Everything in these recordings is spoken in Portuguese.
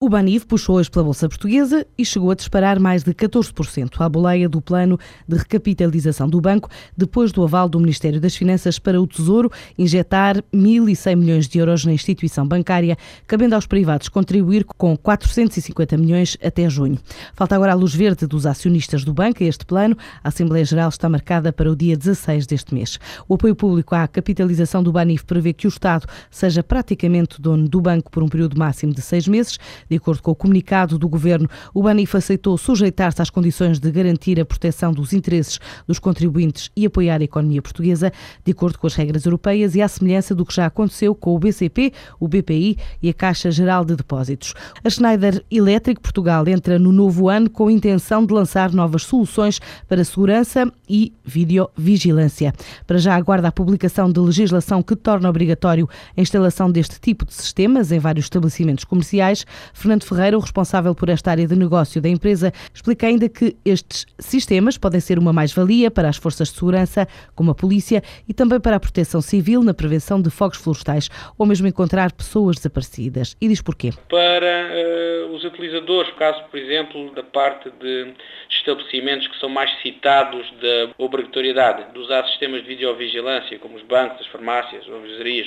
O Banif puxou hoje pela Bolsa Portuguesa e chegou a disparar mais de 14% à boleia do plano de recapitalização do banco, depois do aval do Ministério das Finanças para o Tesouro injetar 1.100 milhões de euros na instituição bancária, cabendo aos privados contribuir com 450 milhões até junho. Falta agora a luz verde dos acionistas do banco a este plano. A Assembleia Geral está marcada para o dia 16 deste mês. O apoio público à capitalização do Banif prevê que o Estado seja praticamente dono do banco por um período máximo de seis meses de acordo com o comunicado do Governo, o Banif aceitou sujeitar-se às condições de garantir a proteção dos interesses dos contribuintes e apoiar a economia portuguesa, de acordo com as regras europeias e à semelhança do que já aconteceu com o BCP, o BPI e a Caixa Geral de Depósitos. A Schneider Electric Portugal entra no novo ano com a intenção de lançar novas soluções para segurança e videovigilância. Para já aguarda a publicação de legislação que torna obrigatório a instalação deste tipo de sistemas em vários estabelecimentos comerciais. Fernando Ferreira, o responsável por esta área de negócio da empresa, explica ainda que estes sistemas podem ser uma mais-valia para as forças de segurança, como a polícia, e também para a proteção civil na prevenção de fogos florestais, ou mesmo encontrar pessoas desaparecidas. E diz porquê. Para uh, os utilizadores, caso, por exemplo, da parte de estabelecimentos que são mais citados da obrigatoriedade de usar sistemas de videovigilância, como os bancos, as farmácias, as ovelharias,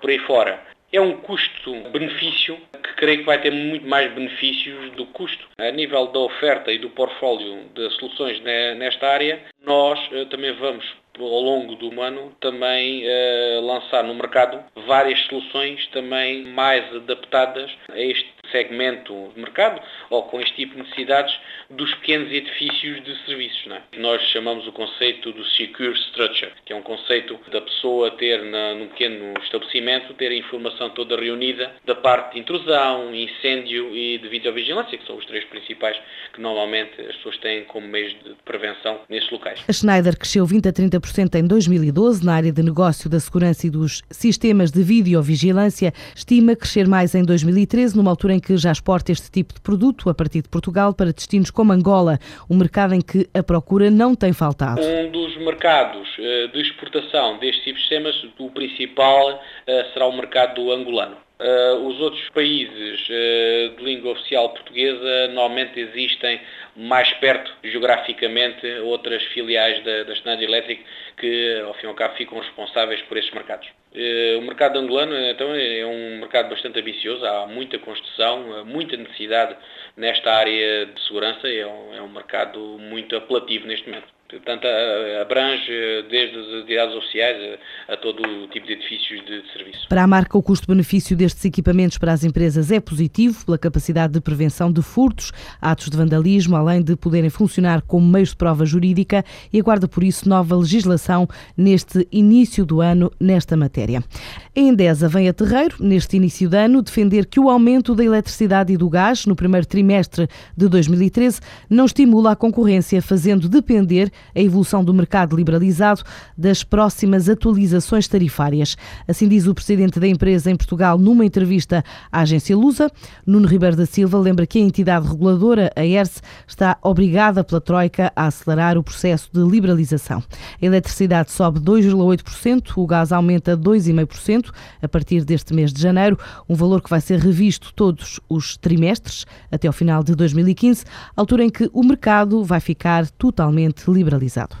por aí fora, é um custo-benefício creio que vai ter muito mais benefícios do custo. A nível da oferta e do portfólio de soluções nesta área, nós eh, também vamos ao longo do ano também eh, lançar no mercado várias soluções também mais adaptadas a este segmento de mercado ou com este tipo de necessidades dos pequenos edifícios de serviços. Não é? Nós chamamos o conceito do secure structure, que é um conceito da pessoa ter na, num pequeno estabelecimento ter a informação toda reunida da parte de intrusão, incêndio e de videovigilância, que são os três principais que normalmente as pessoas têm como meios de prevenção nesses locais. A Schneider cresceu 20 a 30% em 2012 na área de negócio da segurança e dos sistemas de videovigilância. Estima crescer mais em 2013, numa altura em que já exporta este tipo de produto a partir de Portugal para destinos como Angola, um mercado em que a procura não tem faltado. Um dos mercados eh, de exportação destes sistemas, o principal eh, será o mercado angolano. Uh, os outros países uh, de língua oficial portuguesa normalmente existem mais perto, geograficamente, outras filiais da, da Schneider Electric que, ao fim e ao cabo, ficam responsáveis por esses mercados. Uh, o mercado angolano, então, é um mercado bastante ambicioso, há muita construção, muita necessidade nesta área de segurança, é um, é um mercado muito apelativo neste momento. Portanto, abrange desde as entidades oficiais a, todo o tipo de edifícios de, de serviço. Para a marca, o custo-benefício destes equipamentos para as empresas é positivo, pela capacidade de prevenção de furtos, atos de vandalismo, além de poderem funcionar como meios de prova jurídica e aguarda por isso nova legislação neste início do ano nesta matéria. A Endesa vem a terreiro, neste início de ano, defender que o aumento da eletricidade e do gás no primeiro trimestre de 2013 não estimula a concorrência, fazendo depender a evolução do mercado liberalizado das próximas atualizações tarifárias. Assim diz o presidente da empresa em Portugal numa entrevista à agência Lusa. Nuno Ribeiro da Silva lembra que a entidade reguladora, a ERSE, está obrigada pela Troika a acelerar o processo de liberalização. A eletricidade sobe 2,8%, o gás aumenta 2,5% a partir deste mês de janeiro, um valor que vai ser revisto todos os trimestres até ao final de 2015, altura em que o mercado vai ficar totalmente liberalizado liberalizado.